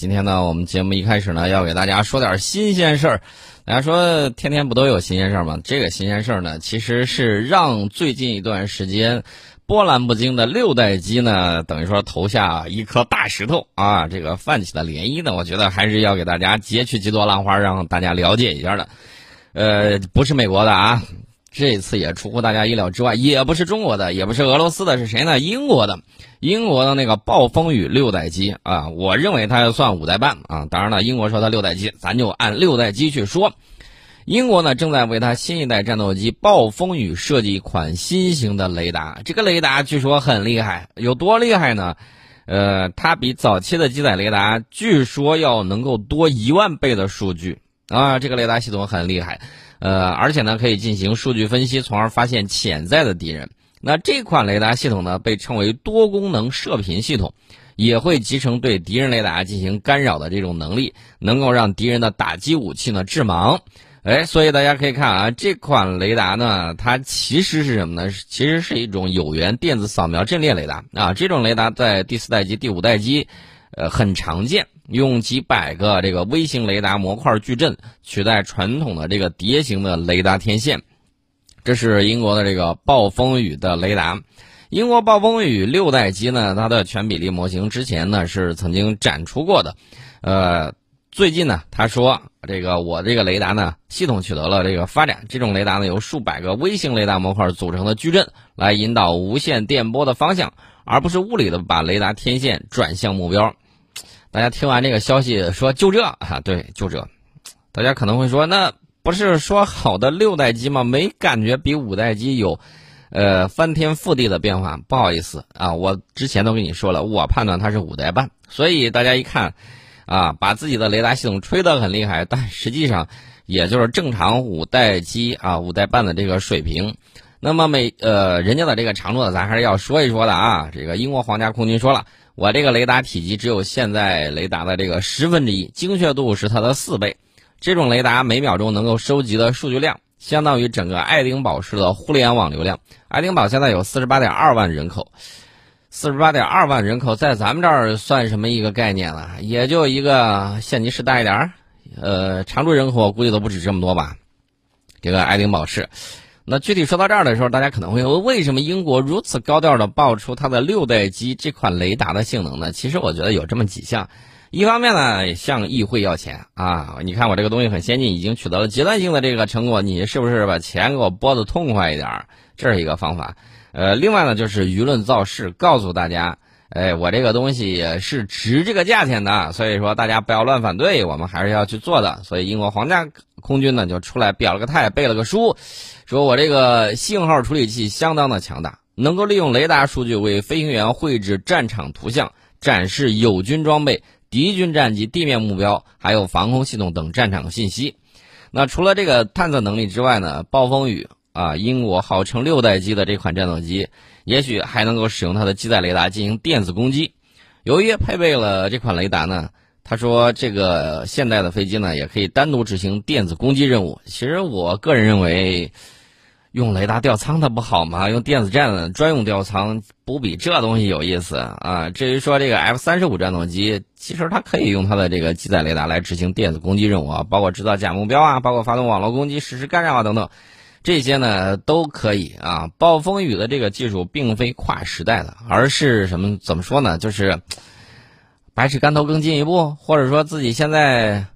今天呢，我们节目一开始呢，要给大家说点新鲜事儿。大家说天天不都有新鲜事儿吗？这个新鲜事儿呢，其实是让最近一段时间波澜不惊的六代机呢，等于说投下一颗大石头啊，这个泛起的涟漪呢，我觉得还是要给大家截取几朵浪花，让大家了解一下的。呃，不是美国的啊。这次也出乎大家意料之外，也不是中国的，也不是俄罗斯的，是谁呢？英国的，英国的那个暴风雨六代机啊，我认为它算五代半啊。当然了，英国说它六代机，咱就按六代机去说。英国呢，正在为它新一代战斗机暴风雨设计一款新型的雷达，这个雷达据说很厉害，有多厉害呢？呃，它比早期的机载雷达据说要能够多一万倍的数据啊，这个雷达系统很厉害。呃，而且呢，可以进行数据分析，从而发现潜在的敌人。那这款雷达系统呢，被称为多功能射频系统，也会集成对敌人雷达进行干扰的这种能力，能够让敌人的打击武器呢致盲。哎，所以大家可以看啊，这款雷达呢，它其实是什么呢？其实是一种有源电子扫描阵列雷达啊。这种雷达在第四代机、第五代机，呃，很常见。用几百个这个微型雷达模块矩阵取代传统的这个碟形的雷达天线，这是英国的这个暴风雨的雷达。英国暴风雨六代机呢，它的全比例模型之前呢是曾经展出过的。呃，最近呢，他说这个我这个雷达呢系统取得了这个发展，这种雷达呢由数百个微型雷达模块组成的矩阵来引导无线电波的方向，而不是物理的把雷达天线转向目标。大家听完这个消息说就这啊，对，就这。大家可能会说，那不是说好的六代机吗？没感觉比五代机有，呃，翻天覆地的变化。不好意思啊，我之前都跟你说了，我判断它是五代半。所以大家一看，啊，把自己的雷达系统吹得很厉害，但实际上也就是正常五代机啊，五代半的这个水平。那么每呃，人家的这个长度，咱还是要说一说的啊。这个英国皇家空军说了。我这个雷达体积只有现在雷达的这个十分之一，精确度是它的四倍。这种雷达每秒钟能够收集的数据量，相当于整个爱丁堡市的互联网流量。爱丁堡现在有四十八点二万人口，四十八点二万人口在咱们这儿算什么一个概念了？也就一个县级市大一点儿，呃，常住人口估计都不止这么多吧。这个爱丁堡市。那具体说到这儿的时候，大家可能会问：为什么英国如此高调的爆出它的六代机这款雷达的性能呢？其实我觉得有这么几项。一方面呢，向议会要钱啊！你看我这个东西很先进，已经取得了阶段性的这个成果，你是不是把钱给我拨的痛快一点？这是一个方法。呃，另外呢，就是舆论造势，告诉大家。哎，我这个东西也是值这个价钱的，所以说大家不要乱反对，我们还是要去做的。所以英国皇家空军呢就出来表了个态，背了个书，说我这个信号处理器相当的强大，能够利用雷达数据为飞行员绘制战场图像，展示友军装备、敌军战机、地面目标，还有防空系统等战场信息。那除了这个探测能力之外呢，暴风雨啊，英国号称六代机的这款战斗机。也许还能够使用它的机载雷达进行电子攻击。由于配备了这款雷达呢，他说这个现代的飞机呢也可以单独执行电子攻击任务。其实我个人认为，用雷达吊舱它不好吗？用电子战专用吊舱不比这东西有意思啊？至于说这个 F 三十五战斗机，其实它可以用它的这个机载雷达来执行电子攻击任务啊，包括制造假目标啊，包括发动网络攻击、实施干扰啊等等。这些呢都可以啊，暴风雨的这个技术并非跨时代的，而是什么？怎么说呢？就是百尺竿头更进一步，或者说自己现在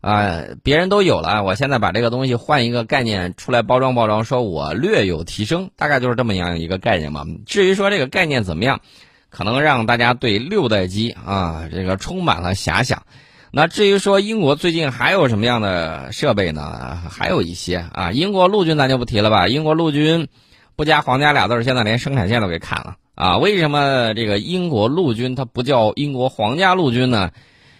啊，别人都有了，我现在把这个东西换一个概念出来包装包装，说我略有提升，大概就是这么样一个概念嘛。至于说这个概念怎么样，可能让大家对六代机啊这个充满了遐想。那至于说英国最近还有什么样的设备呢？还有一些啊，英国陆军咱就不提了吧。英国陆军不加皇家俩字儿，现在连生产线都给砍了啊！为什么这个英国陆军它不叫英国皇家陆军呢？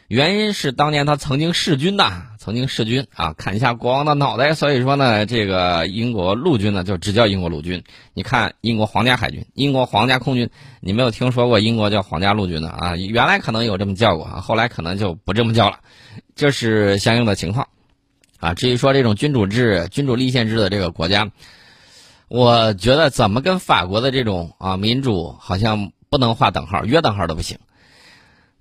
原因是当年它曾经弑君呐，曾经弑君啊，砍下国王的脑袋。所以说呢，这个英国陆军呢就只叫英国陆军。你看英国皇家海军、英国皇家空军，你没有听说过英国叫皇家陆军的啊？原来可能有这么叫过啊，后来可能就不这么叫了。这是相应的情况啊。至于说这种君主制、君主立宪制的这个国家，我觉得怎么跟法国的这种啊民主好像不能划等号，约等号都不行。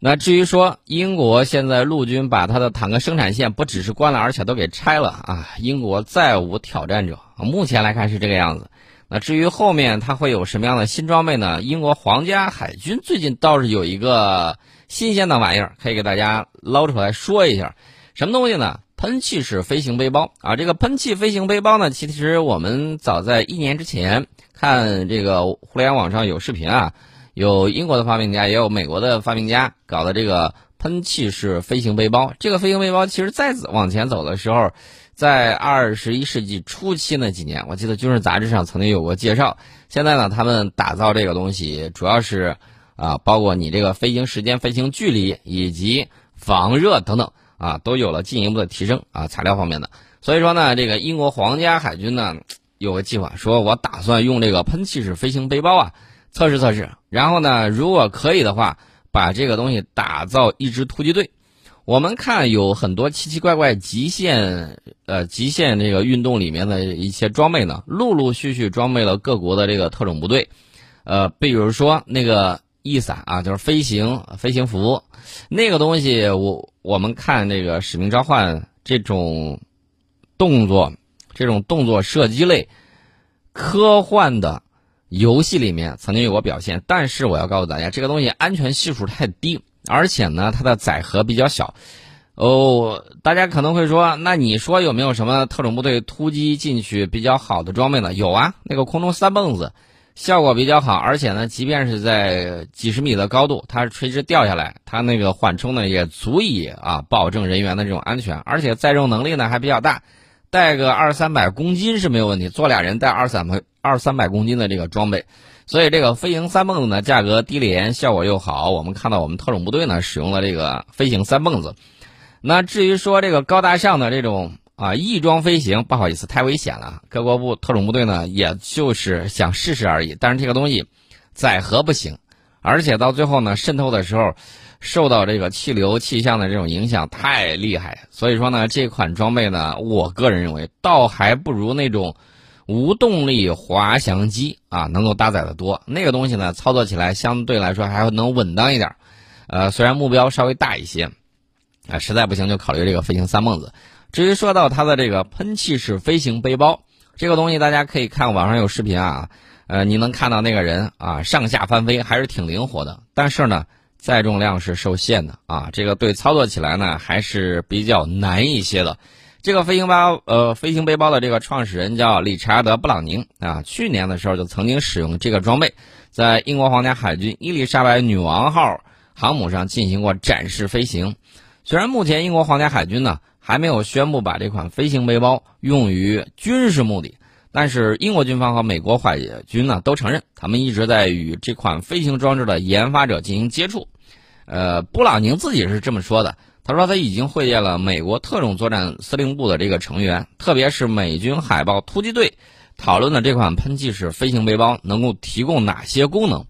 那至于说英国现在陆军把它的坦克生产线不只是关了，而且都给拆了啊，英国再无挑战者。目前来看是这个样子。那至于后面它会有什么样的新装备呢？英国皇家海军最近倒是有一个新鲜的玩意儿，可以给大家捞出来说一下。什么东西呢？喷气式飞行背包啊！这个喷气飞行背包呢，其实我们早在一年之前看这个互联网上有视频啊。有英国的发明家，也有美国的发明家搞的这个喷气式飞行背包。这个飞行背包其实再往前走的时候，在二十一世纪初期那几年，我记得军事杂志上曾经有过介绍。现在呢，他们打造这个东西主要是啊，包括你这个飞行时间、飞行距离以及防热等等啊，都有了进一步的提升啊，材料方面的。所以说呢，这个英国皇家海军呢有个计划，说我打算用这个喷气式飞行背包啊。测试测试，然后呢，如果可以的话，把这个东西打造一支突击队。我们看有很多奇奇怪怪极限呃极限这个运动里面的一些装备呢，陆陆续续装备了各国的这个特种部队。呃，比如说那个翼伞啊，就是飞行飞行服，那个东西我我们看这个使命召唤这种动作，这种动作射击类科幻的。游戏里面曾经有过表现，但是我要告诉大家，这个东西安全系数太低，而且呢，它的载荷比较小。哦，大家可能会说，那你说有没有什么特种部队突击进去比较好的装备呢？有啊，那个空中三蹦子，效果比较好，而且呢，即便是在几十米的高度，它垂直掉下来，它那个缓冲呢也足以啊保证人员的这种安全，而且载重能力呢还比较大。带个二三百公斤是没有问题，坐俩人带二三百二三百公斤的这个装备，所以这个飞行三蹦子呢，价格低廉，效果又好。我们看到我们特种部队呢使用了这个飞行三蹦子。那至于说这个高大上的这种啊翼装飞行，不好意思，太危险了。各国部特种部队呢，也就是想试试而已。但是这个东西载荷不行，而且到最后呢渗透的时候。受到这个气流气象的这种影响太厉害，所以说呢，这款装备呢，我个人认为倒还不如那种无动力滑翔机啊能够搭载的多。那个东西呢，操作起来相对来说还能稳当一点。呃，虽然目标稍微大一些，啊，实在不行就考虑这个飞行三蹦子。至于说到它的这个喷气式飞行背包，这个东西大家可以看网上有视频啊，呃，你能看到那个人啊上下翻飞还是挺灵活的，但是呢。载重量是受限的啊，这个对操作起来呢还是比较难一些的。这个飞行包呃飞行背包的这个创始人叫理查德·布朗宁啊，去年的时候就曾经使用这个装备，在英国皇家海军伊丽莎白女王号航母上进行过展示飞行。虽然目前英国皇家海军呢还没有宣布把这款飞行背包用于军事目的。但是英国军方和美国海军呢都承认，他们一直在与这款飞行装置的研发者进行接触。呃，布朗宁自己是这么说的，他说他已经会见了美国特种作战司令部的这个成员，特别是美军海豹突击队，讨论的这款喷气式飞行背包能够提供哪些功能。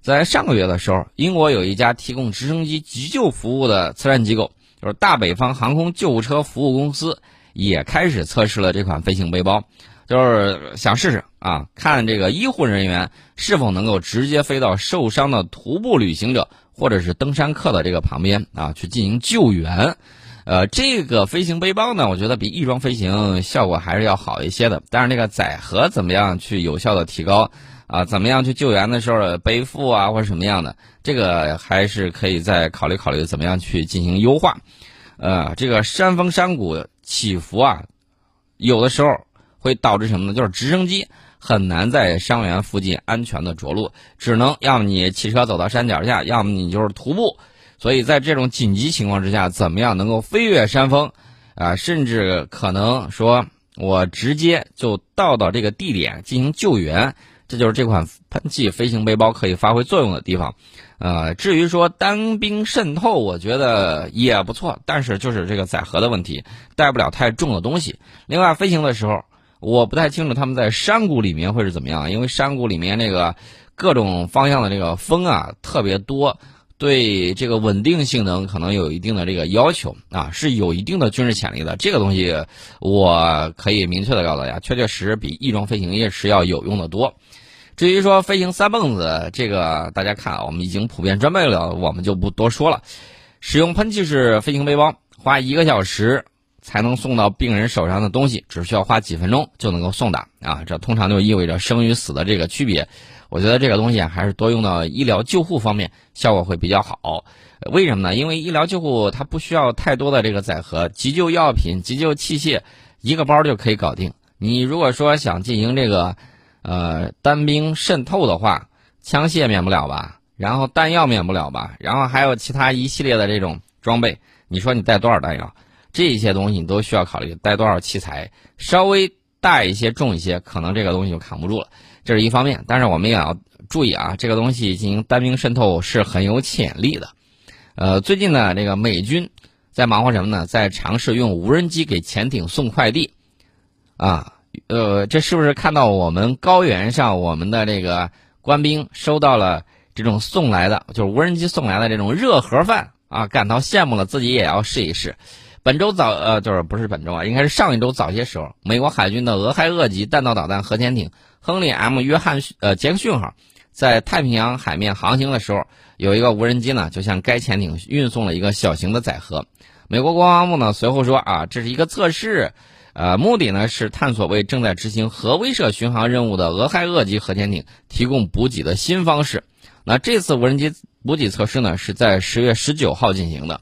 在上个月的时候，英国有一家提供直升机急救服务的慈善机构，就是大北方航空救护车服务公司，也开始测试了这款飞行背包。就是想试试啊，看这个医护人员是否能够直接飞到受伤的徒步旅行者或者是登山客的这个旁边啊，去进行救援。呃，这个飞行背包呢，我觉得比翼装飞行效果还是要好一些的。但是那个载荷怎么样去有效的提高啊？怎么样去救援的时候背负啊，或者什么样的，这个还是可以再考虑考虑怎么样去进行优化。呃，这个山峰山谷起伏啊，有的时候。会导致什么呢？就是直升机很难在伤员附近安全的着陆，只能要么你骑车走到山脚下，要么你就是徒步。所以在这种紧急情况之下，怎么样能够飞越山峰，啊，甚至可能说我直接就到到这个地点进行救援，这就是这款喷气飞行背包可以发挥作用的地方。呃，至于说单兵渗透，我觉得也不错，但是就是这个载荷的问题，带不了太重的东西。另外，飞行的时候。我不太清楚他们在山谷里面会是怎么样，因为山谷里面那个各种方向的这个风啊特别多，对这个稳定性能可能有一定的这个要求啊，是有一定的军事潜力的。这个东西我可以明确的告诉大家，确确实实比翼装飞行也是要有用的多。至于说飞行三蹦子，这个大家看啊，我们已经普遍装备了，我们就不多说了。使用喷气式飞行背包，花一个小时才能送到病人手上的东西，只需要花几分钟就能够送达啊！这通常就意味着生与死的这个区别。我觉得这个东西还是多用到医疗救护方面，效果会比较好。为什么呢？因为医疗救护它不需要太多的这个载荷，急救药品、急救器械，一个包就可以搞定。你如果说想进行这个，呃，单兵渗透的话，枪械免不了吧，然后弹药免不了吧，然后还有其他一系列的这种装备，你说你带多少弹药？这些东西你都需要考虑，带多少器材，稍微大一些、重一些，可能这个东西就扛不住了。这是一方面，但是我们也要注意啊，这个东西进行单兵渗透是很有潜力的。呃，最近呢，这个美军在忙活什么呢？在尝试用无人机给潜艇送快递。啊，呃，这是不是看到我们高原上我们的这个官兵收到了这种送来的，就是无人机送来的这种热盒饭啊，感到羡慕了，自己也要试一试。本周早呃，就是不是本周啊，应该是上一周早些时候，美国海军的俄亥俄级弹道导弹核潜艇。亨利 ·M· 约翰逊呃杰克逊号在太平洋海面航行的时候，有一个无人机呢，就向该潜艇运送了一个小型的载荷。美国国防部呢随后说啊，这是一个测试，呃，目的呢是探索为正在执行核威慑巡航任务的俄亥俄级核潜艇提供补给的新方式。那这次无人机补给测试呢是在十月十九号进行的。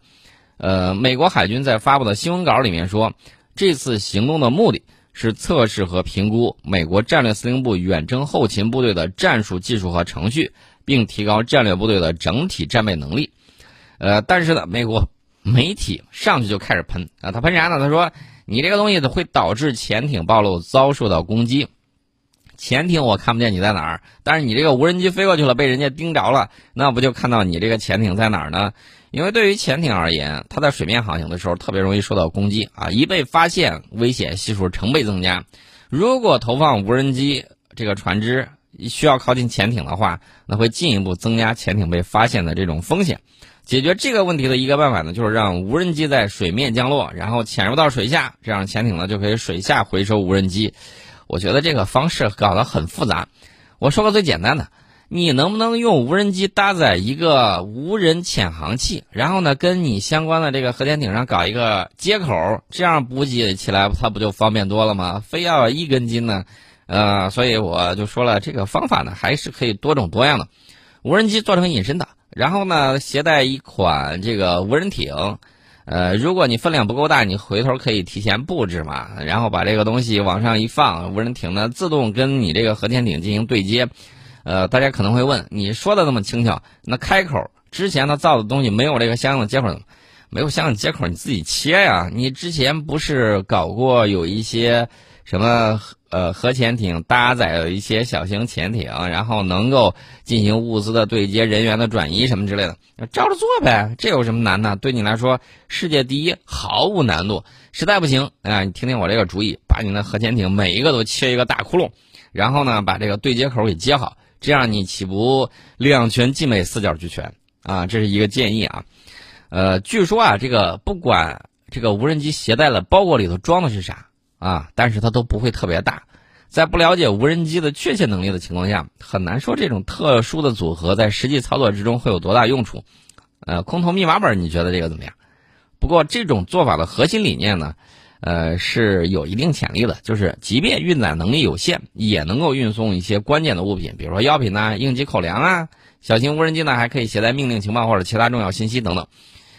呃，美国海军在发布的新闻稿里面说，这次行动的目的。是测试和评估美国战略司令部远征后勤部队的战术技术和程序，并提高战略部队的整体战备能力。呃，但是呢，美国媒体上去就开始喷啊，他喷啥呢？他说：“你这个东西会导致潜艇暴露，遭受到攻击。潜艇我看不见你在哪儿，但是你这个无人机飞过去了，被人家盯着了，那不就看到你这个潜艇在哪儿呢？”因为对于潜艇而言，它在水面航行的时候特别容易受到攻击啊！一被发现，危险系数成倍增加。如果投放无人机，这个船只需要靠近潜艇的话，那会进一步增加潜艇被发现的这种风险。解决这个问题的一个办法呢，就是让无人机在水面降落，然后潜入到水下，这样潜艇呢就可以水下回收无人机。我觉得这个方式搞得很复杂。我说个最简单的。你能不能用无人机搭载一个无人潜航器，然后呢，跟你相关的这个核潜艇上搞一个接口，这样补给起来它不就方便多了吗？非要一根筋呢？呃，所以我就说了，这个方法呢还是可以多种多样的。无人机做成隐身的，然后呢，携带一款这个无人艇，呃，如果你分量不够大，你回头可以提前布置嘛，然后把这个东西往上一放，无人艇呢自动跟你这个核潜艇进行对接。呃，大家可能会问，你说的那么轻巧，那开口之前他造的东西没有这个相应的接口，没有相应接口，你自己切呀。你之前不是搞过有一些什么呃核潜艇搭载了一些小型潜艇，然后能够进行物资的对接、人员的转移什么之类的，照着做呗，这有什么难的？对你来说，世界第一毫无难度。实在不行，啊，你听听我这个主意，把你的核潜艇每一个都切一个大窟窿，然后呢，把这个对接口给接好。这样你岂不两全其美、四角俱全啊？这是一个建议啊。呃，据说啊，这个不管这个无人机携带了包裹里头装的是啥啊，但是它都不会特别大。在不了解无人机的确切能力的情况下，很难说这种特殊的组合在实际操作之中会有多大用处。呃，空投密码本，你觉得这个怎么样？不过这种做法的核心理念呢？呃，是有一定潜力的，就是即便运载能力有限，也能够运送一些关键的物品，比如说药品呐、应急口粮啊。小型无人机呢，还可以携带命令、情报或者其他重要信息等等。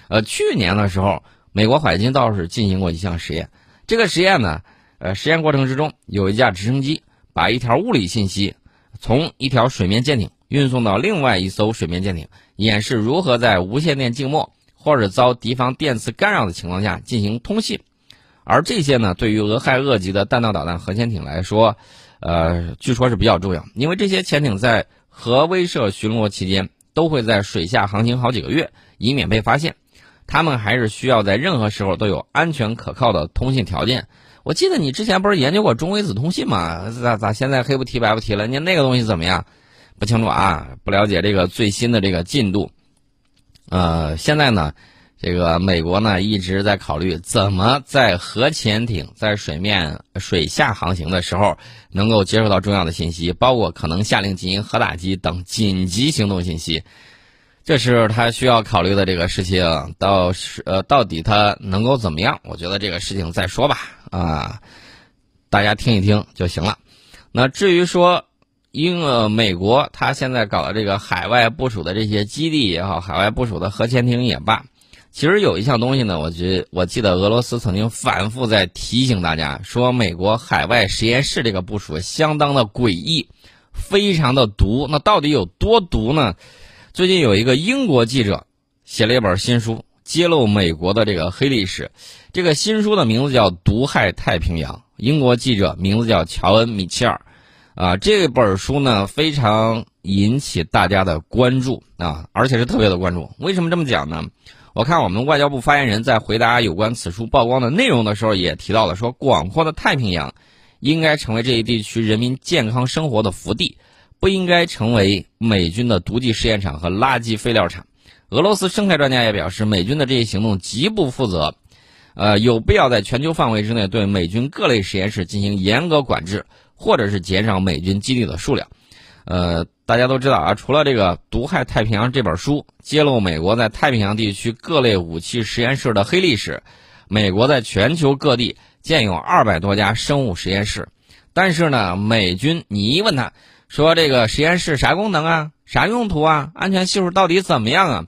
呃，去年的时候，美国海军倒是进行过一项实验。这个实验呢，呃，实验过程之中，有一架直升机把一条物理信息从一条水面舰艇运送到另外一艘水面舰艇，演示如何在无线电静默或者遭敌方电磁干扰的情况下进行通信。而这些呢，对于俄亥俄级的弹道导弹核潜艇来说，呃，据说是比较重要，因为这些潜艇在核威慑巡逻期间都会在水下航行好几个月，以免被发现。他们还是需要在任何时候都有安全可靠的通信条件。我记得你之前不是研究过中微子通信吗？咋咋现在黑不提白不提了？你那个东西怎么样？不清楚啊，不了解这个最新的这个进度。呃，现在呢？这个美国呢一直在考虑怎么在核潜艇在水面水下航行的时候能够接收到重要的信息，包括可能下令进行核打击等紧急行动信息。这是他需要考虑的这个事情，到是呃到底他能够怎么样？我觉得这个事情再说吧，啊，大家听一听就行了。那至于说，英呃美国他现在搞的这个海外部署的这些基地也好，海外部署的核潜艇也罢。其实有一项东西呢，我觉我记得俄罗斯曾经反复在提醒大家说，美国海外实验室这个部署相当的诡异，非常的毒。那到底有多毒呢？最近有一个英国记者写了一本新书，揭露美国的这个黑历史。这个新书的名字叫《毒害太平洋》，英国记者名字叫乔恩·米切尔。啊，这本书呢非常引起大家的关注啊，而且是特别的关注。为什么这么讲呢？我看我们外交部发言人在回答有关此书曝光的内容的时候，也提到了说，广阔的太平洋应该成为这一地区人民健康生活的福地，不应该成为美军的毒剂试验场和垃圾废料场。俄罗斯生态专家也表示，美军的这些行动极不负责，呃，有必要在全球范围之内对美军各类实验室进行严格管制，或者是减少美军基地的数量。呃，大家都知道啊，除了这个《毒害太平洋》这本书揭露美国在太平洋地区各类武器实验室的黑历史，美国在全球各地建有二百多家生物实验室，但是呢，美军你一问他，说这个实验室啥功能啊，啥用途啊，安全系数到底怎么样啊？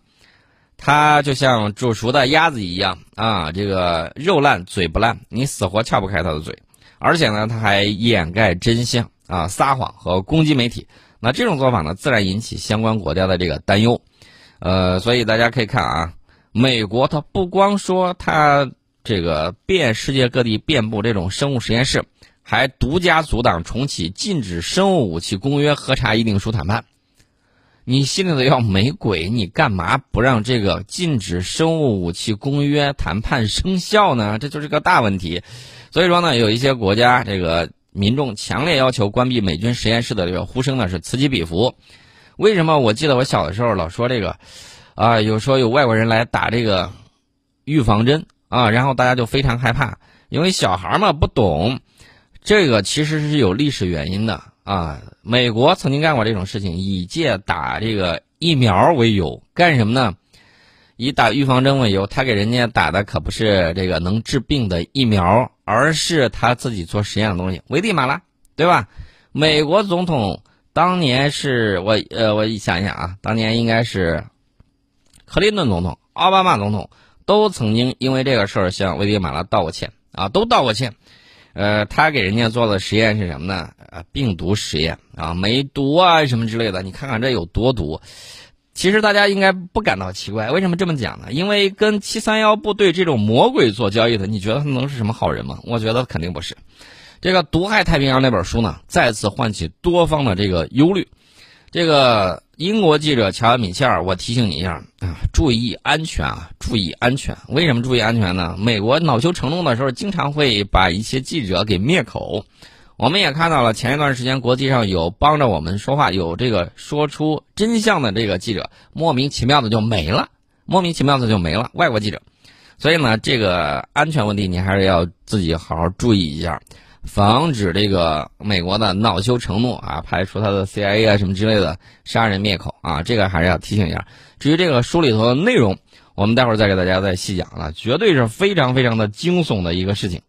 他就像煮熟的鸭子一样啊，这个肉烂嘴不烂，你死活撬不开他的嘴，而且呢，他还掩盖真相。啊，撒谎和攻击媒体。那这种做法呢，自然引起相关国家的这个担忧，呃，所以大家可以看啊，美国它不光说它这个遍世界各地遍布这种生物实验室，还独家阻挡重启禁止生物武器公约核查议定书谈判。你心里头要没鬼，你干嘛不让这个禁止生物武器公约谈判生效呢？这就是个大问题。所以说呢，有一些国家这个。民众强烈要求关闭美军实验室的这个呼声呢是此起彼伏。为什么？我记得我小的时候老说这个，啊，有说有外国人来打这个预防针啊，然后大家就非常害怕，因为小孩嘛不懂。这个其实是有历史原因的啊。美国曾经干过这种事情，以借打这个疫苗为由，干什么呢？以打预防针为由，他给人家打的可不是这个能治病的疫苗，而是他自己做实验的东西，危地马拉，对吧？美国总统当年是我呃，我想一想啊，当年应该是克林顿总统、奥巴马总统都曾经因为这个事儿向危地马拉道过歉啊，都道过歉。呃，他给人家做的实验是什么呢？呃，病毒实验啊，梅毒啊什么之类的，你看看这有多毒。其实大家应该不感到奇怪，为什么这么讲呢？因为跟七三幺部队这种魔鬼做交易的，你觉得他能是什么好人吗？我觉得肯定不是。这个《毒害太平洋》那本书呢，再次唤起多方的这个忧虑。这个英国记者乔安·米切尔，我提醒你一下啊，注意安全啊，注意安全。为什么注意安全呢？美国恼羞成怒的时候，经常会把一些记者给灭口。我们也看到了，前一段时间国际上有帮着我们说话、有这个说出真相的这个记者，莫名其妙的就没了，莫名其妙的就没了。外国记者，所以呢，这个安全问题你还是要自己好好注意一下，防止这个美国的恼羞成怒啊，派出他的 CIA 啊什么之类的杀人灭口啊，这个还是要提醒一下。至于这个书里头的内容，我们待会儿再给大家再细讲了，绝对是非常非常的惊悚的一个事情。